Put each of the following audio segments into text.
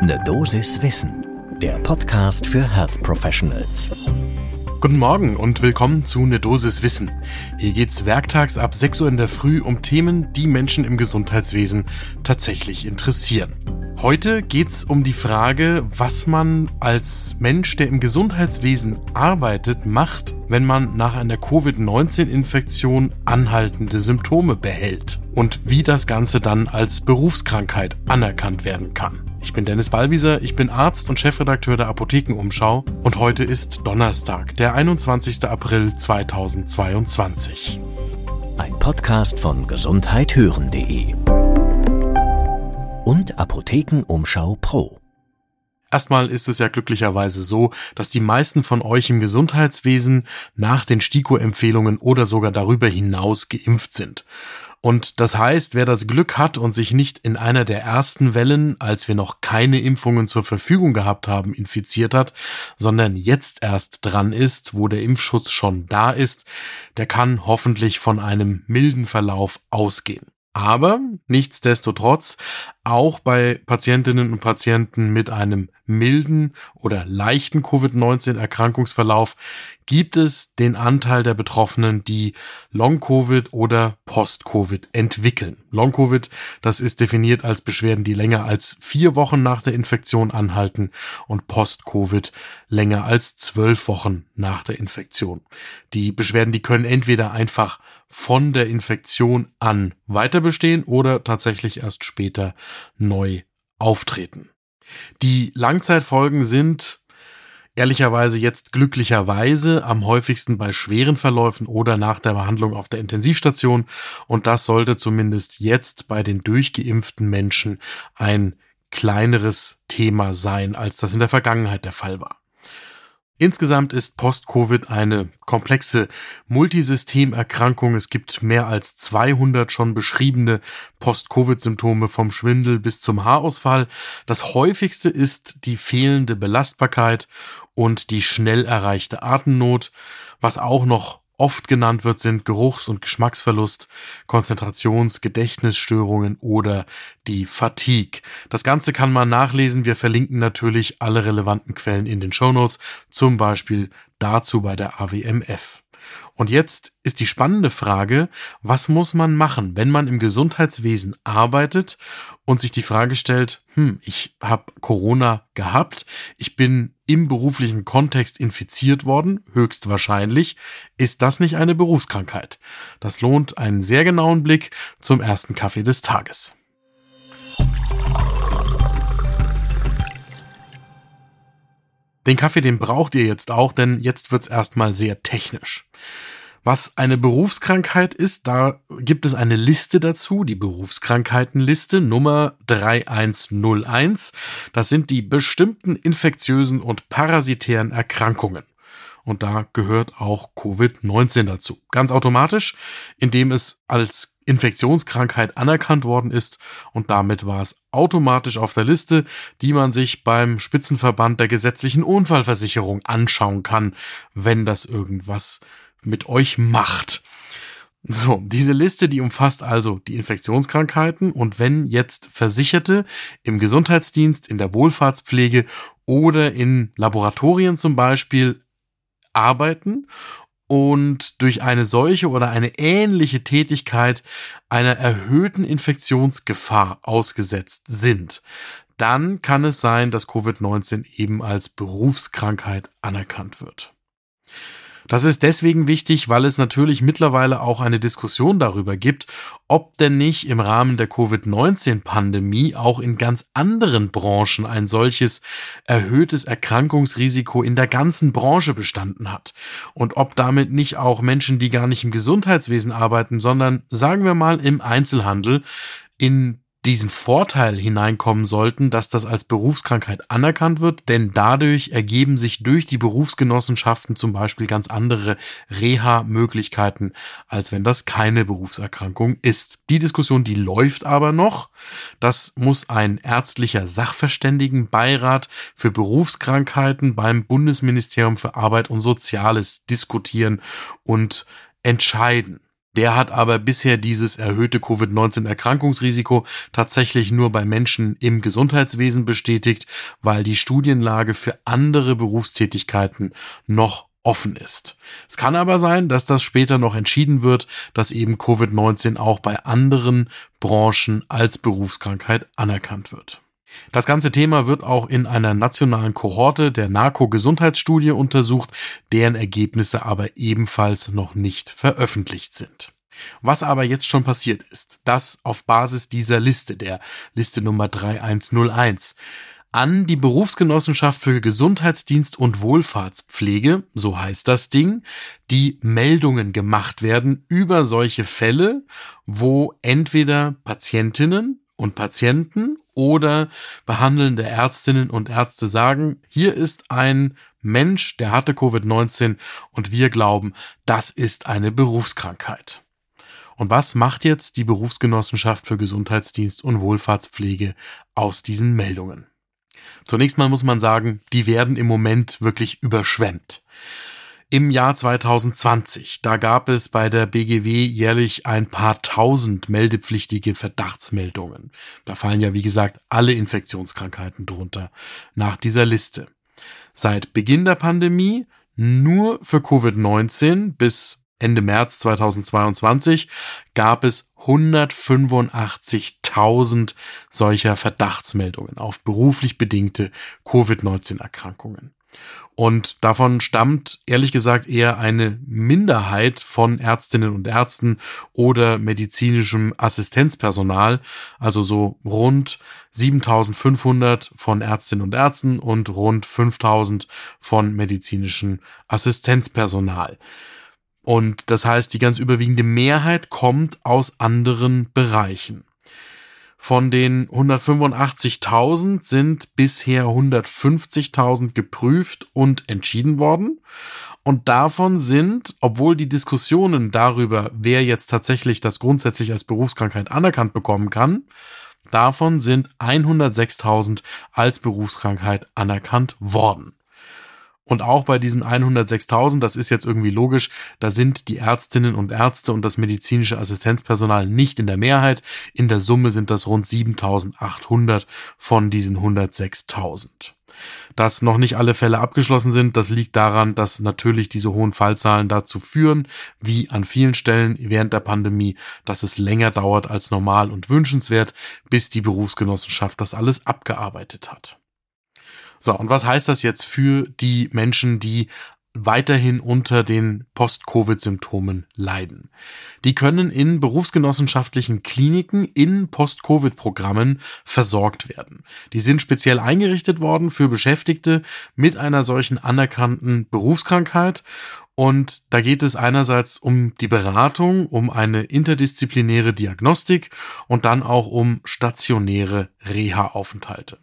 Ne Dosis Wissen, der Podcast für Health Professionals. Guten Morgen und willkommen zu Ne Dosis Wissen. Hier geht's werktags ab 6 Uhr in der Früh um Themen, die Menschen im Gesundheitswesen tatsächlich interessieren. Heute geht's um die Frage, was man als Mensch, der im Gesundheitswesen arbeitet, macht, wenn man nach einer Covid-19-Infektion anhaltende Symptome behält und wie das Ganze dann als Berufskrankheit anerkannt werden kann. Ich bin Dennis Ballwieser, ich bin Arzt und Chefredakteur der Apothekenumschau und heute ist Donnerstag, der 21. April 2022. Ein Podcast von gesundheithören.de und Apothekenumschau Pro. Erstmal ist es ja glücklicherweise so, dass die meisten von euch im Gesundheitswesen nach den STIKO-Empfehlungen oder sogar darüber hinaus geimpft sind. Und das heißt, wer das Glück hat und sich nicht in einer der ersten Wellen, als wir noch keine Impfungen zur Verfügung gehabt haben, infiziert hat, sondern jetzt erst dran ist, wo der Impfschutz schon da ist, der kann hoffentlich von einem milden Verlauf ausgehen. Aber nichtsdestotrotz, auch bei Patientinnen und Patienten mit einem milden oder leichten Covid-19-Erkrankungsverlauf gibt es den Anteil der Betroffenen, die Long-Covid oder Post-Covid entwickeln. Long-Covid, das ist definiert als Beschwerden, die länger als vier Wochen nach der Infektion anhalten und Post-Covid länger als zwölf Wochen nach der Infektion. Die Beschwerden, die können entweder einfach von der Infektion an weiter bestehen oder tatsächlich erst später neu auftreten. Die Langzeitfolgen sind ehrlicherweise jetzt glücklicherweise am häufigsten bei schweren Verläufen oder nach der Behandlung auf der Intensivstation und das sollte zumindest jetzt bei den durchgeimpften Menschen ein kleineres Thema sein, als das in der Vergangenheit der Fall war. Insgesamt ist Post-Covid eine komplexe Multisystemerkrankung. Es gibt mehr als 200 schon beschriebene Post-Covid-Symptome vom Schwindel bis zum Haarausfall. Das häufigste ist die fehlende Belastbarkeit und die schnell erreichte Atemnot. Was auch noch oft genannt wird, sind Geruchs- und Geschmacksverlust, Konzentrations-, Gedächtnisstörungen oder die Fatigue. Das Ganze kann man nachlesen. Wir verlinken natürlich alle relevanten Quellen in den Shownotes, zum Beispiel dazu bei der AWMF. Und jetzt ist die spannende Frage, was muss man machen, wenn man im Gesundheitswesen arbeitet und sich die Frage stellt, hm, ich habe Corona gehabt, ich bin im beruflichen Kontext infiziert worden, höchstwahrscheinlich, ist das nicht eine Berufskrankheit? Das lohnt einen sehr genauen Blick zum ersten Kaffee des Tages. Den Kaffee, den braucht ihr jetzt auch, denn jetzt wird's erstmal sehr technisch. Was eine Berufskrankheit ist, da gibt es eine Liste dazu, die Berufskrankheitenliste Nummer 3101. Das sind die bestimmten infektiösen und parasitären Erkrankungen. Und da gehört auch Covid-19 dazu. Ganz automatisch, indem es als Infektionskrankheit anerkannt worden ist und damit war es automatisch auf der Liste, die man sich beim Spitzenverband der gesetzlichen Unfallversicherung anschauen kann, wenn das irgendwas mit euch macht. So, diese Liste, die umfasst also die Infektionskrankheiten und wenn jetzt Versicherte im Gesundheitsdienst, in der Wohlfahrtspflege oder in Laboratorien zum Beispiel arbeiten und durch eine solche oder eine ähnliche Tätigkeit einer erhöhten Infektionsgefahr ausgesetzt sind, dann kann es sein, dass Covid-19 eben als Berufskrankheit anerkannt wird. Das ist deswegen wichtig, weil es natürlich mittlerweile auch eine Diskussion darüber gibt, ob denn nicht im Rahmen der Covid-19-Pandemie auch in ganz anderen Branchen ein solches erhöhtes Erkrankungsrisiko in der ganzen Branche bestanden hat. Und ob damit nicht auch Menschen, die gar nicht im Gesundheitswesen arbeiten, sondern sagen wir mal im Einzelhandel, in diesen Vorteil hineinkommen sollten, dass das als Berufskrankheit anerkannt wird, denn dadurch ergeben sich durch die Berufsgenossenschaften zum Beispiel ganz andere Reha-Möglichkeiten, als wenn das keine Berufserkrankung ist. Die Diskussion, die läuft aber noch. Das muss ein ärztlicher Sachverständigenbeirat für Berufskrankheiten beim Bundesministerium für Arbeit und Soziales diskutieren und entscheiden. Der hat aber bisher dieses erhöhte Covid-19-Erkrankungsrisiko tatsächlich nur bei Menschen im Gesundheitswesen bestätigt, weil die Studienlage für andere Berufstätigkeiten noch offen ist. Es kann aber sein, dass das später noch entschieden wird, dass eben Covid-19 auch bei anderen Branchen als Berufskrankheit anerkannt wird. Das ganze Thema wird auch in einer nationalen Kohorte der NARCO-Gesundheitsstudie untersucht, deren Ergebnisse aber ebenfalls noch nicht veröffentlicht sind. Was aber jetzt schon passiert ist, dass auf Basis dieser Liste, der Liste Nummer 3101, an die Berufsgenossenschaft für Gesundheitsdienst und Wohlfahrtspflege, so heißt das Ding, die Meldungen gemacht werden über solche Fälle, wo entweder Patientinnen und Patienten oder behandelnde Ärztinnen und Ärzte sagen, hier ist ein Mensch, der hatte Covid-19 und wir glauben, das ist eine Berufskrankheit. Und was macht jetzt die Berufsgenossenschaft für Gesundheitsdienst und Wohlfahrtspflege aus diesen Meldungen? Zunächst mal muss man sagen, die werden im Moment wirklich überschwemmt. Im Jahr 2020, da gab es bei der BGW jährlich ein paar tausend meldepflichtige Verdachtsmeldungen. Da fallen ja, wie gesagt, alle Infektionskrankheiten drunter nach dieser Liste. Seit Beginn der Pandemie nur für Covid-19 bis Ende März 2022 gab es 185.000 solcher Verdachtsmeldungen auf beruflich bedingte Covid-19-Erkrankungen. Und davon stammt ehrlich gesagt eher eine Minderheit von Ärztinnen und Ärzten oder medizinischem Assistenzpersonal, also so rund 7500 von Ärztinnen und Ärzten und rund 5000 von medizinischem Assistenzpersonal. Und das heißt, die ganz überwiegende Mehrheit kommt aus anderen Bereichen. Von den 185.000 sind bisher 150.000 geprüft und entschieden worden. Und davon sind, obwohl die Diskussionen darüber, wer jetzt tatsächlich das grundsätzlich als Berufskrankheit anerkannt bekommen kann, davon sind 106.000 als Berufskrankheit anerkannt worden. Und auch bei diesen 106.000, das ist jetzt irgendwie logisch, da sind die Ärztinnen und Ärzte und das medizinische Assistenzpersonal nicht in der Mehrheit. In der Summe sind das rund 7.800 von diesen 106.000. Dass noch nicht alle Fälle abgeschlossen sind, das liegt daran, dass natürlich diese hohen Fallzahlen dazu führen, wie an vielen Stellen während der Pandemie, dass es länger dauert als normal und wünschenswert, bis die Berufsgenossenschaft das alles abgearbeitet hat. So, und was heißt das jetzt für die Menschen, die weiterhin unter den Post-Covid-Symptomen leiden. Die können in berufsgenossenschaftlichen Kliniken in Post-Covid-Programmen versorgt werden. Die sind speziell eingerichtet worden für Beschäftigte mit einer solchen anerkannten Berufskrankheit und da geht es einerseits um die Beratung, um eine interdisziplinäre Diagnostik und dann auch um stationäre Reha-Aufenthalte.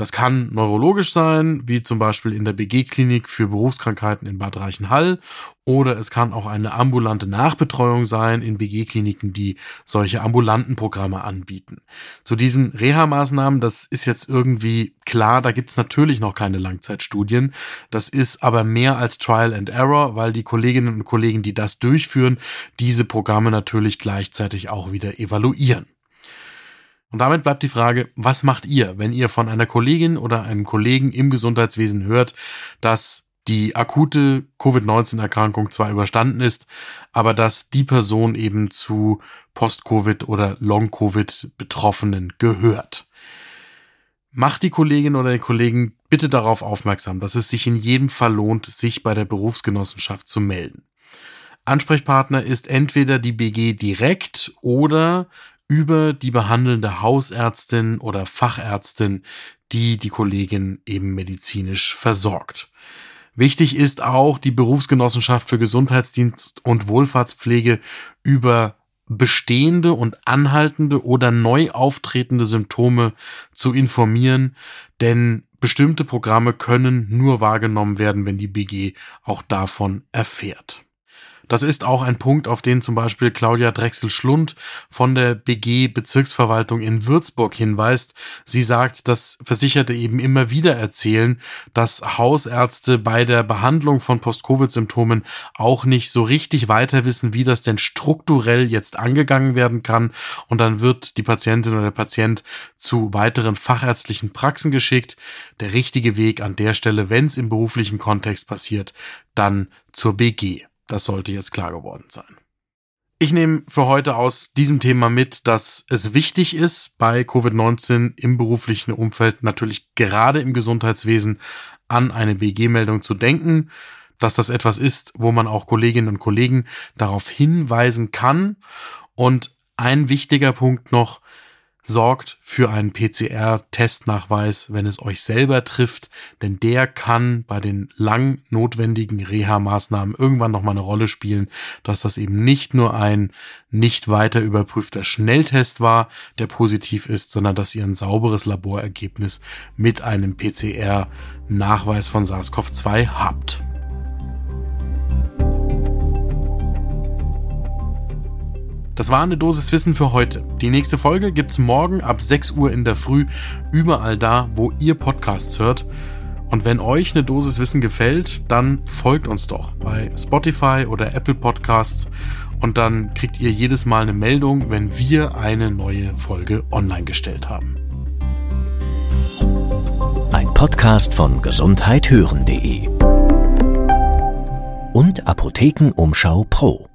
Das kann neurologisch sein, wie zum Beispiel in der BG-Klinik für Berufskrankheiten in Bad Reichenhall, oder es kann auch eine ambulante Nachbetreuung sein in BG-Kliniken, die solche ambulanten Programme anbieten. Zu diesen Reha-Maßnahmen, das ist jetzt irgendwie klar, da gibt's natürlich noch keine Langzeitstudien. Das ist aber mehr als Trial and Error, weil die Kolleginnen und Kollegen, die das durchführen, diese Programme natürlich gleichzeitig auch wieder evaluieren. Und damit bleibt die Frage, was macht ihr, wenn ihr von einer Kollegin oder einem Kollegen im Gesundheitswesen hört, dass die akute Covid-19-Erkrankung zwar überstanden ist, aber dass die Person eben zu Post-Covid oder Long-Covid-Betroffenen gehört. Macht die Kollegin oder den Kollegen bitte darauf aufmerksam, dass es sich in jedem Fall lohnt, sich bei der Berufsgenossenschaft zu melden. Ansprechpartner ist entweder die BG direkt oder über die behandelnde Hausärztin oder Fachärztin, die die Kollegin eben medizinisch versorgt. Wichtig ist auch die Berufsgenossenschaft für Gesundheitsdienst und Wohlfahrtspflege über bestehende und anhaltende oder neu auftretende Symptome zu informieren, denn bestimmte Programme können nur wahrgenommen werden, wenn die BG auch davon erfährt. Das ist auch ein Punkt, auf den zum Beispiel Claudia Drechsel-Schlund von der BG Bezirksverwaltung in Würzburg hinweist. Sie sagt, dass Versicherte eben immer wieder erzählen, dass Hausärzte bei der Behandlung von Post-Covid-Symptomen auch nicht so richtig weiter wissen, wie das denn strukturell jetzt angegangen werden kann. Und dann wird die Patientin oder der Patient zu weiteren fachärztlichen Praxen geschickt. Der richtige Weg an der Stelle, wenn es im beruflichen Kontext passiert, dann zur BG. Das sollte jetzt klar geworden sein. Ich nehme für heute aus diesem Thema mit, dass es wichtig ist, bei Covid-19 im beruflichen Umfeld, natürlich gerade im Gesundheitswesen, an eine BG-Meldung zu denken, dass das etwas ist, wo man auch Kolleginnen und Kollegen darauf hinweisen kann. Und ein wichtiger Punkt noch, sorgt für einen PCR-Testnachweis, wenn es euch selber trifft, denn der kann bei den lang notwendigen Reha-Maßnahmen irgendwann nochmal eine Rolle spielen, dass das eben nicht nur ein nicht weiter überprüfter Schnelltest war, der positiv ist, sondern dass ihr ein sauberes Laborergebnis mit einem PCR-Nachweis von SARS-CoV-2 habt. Das war eine Dosis Wissen für heute. Die nächste Folge gibt's morgen ab 6 Uhr in der Früh überall da, wo ihr Podcasts hört. Und wenn euch eine Dosis Wissen gefällt, dann folgt uns doch bei Spotify oder Apple Podcasts und dann kriegt ihr jedes Mal eine Meldung, wenn wir eine neue Folge online gestellt haben. Ein Podcast von gesundheithören.de und Apothekenumschau Pro.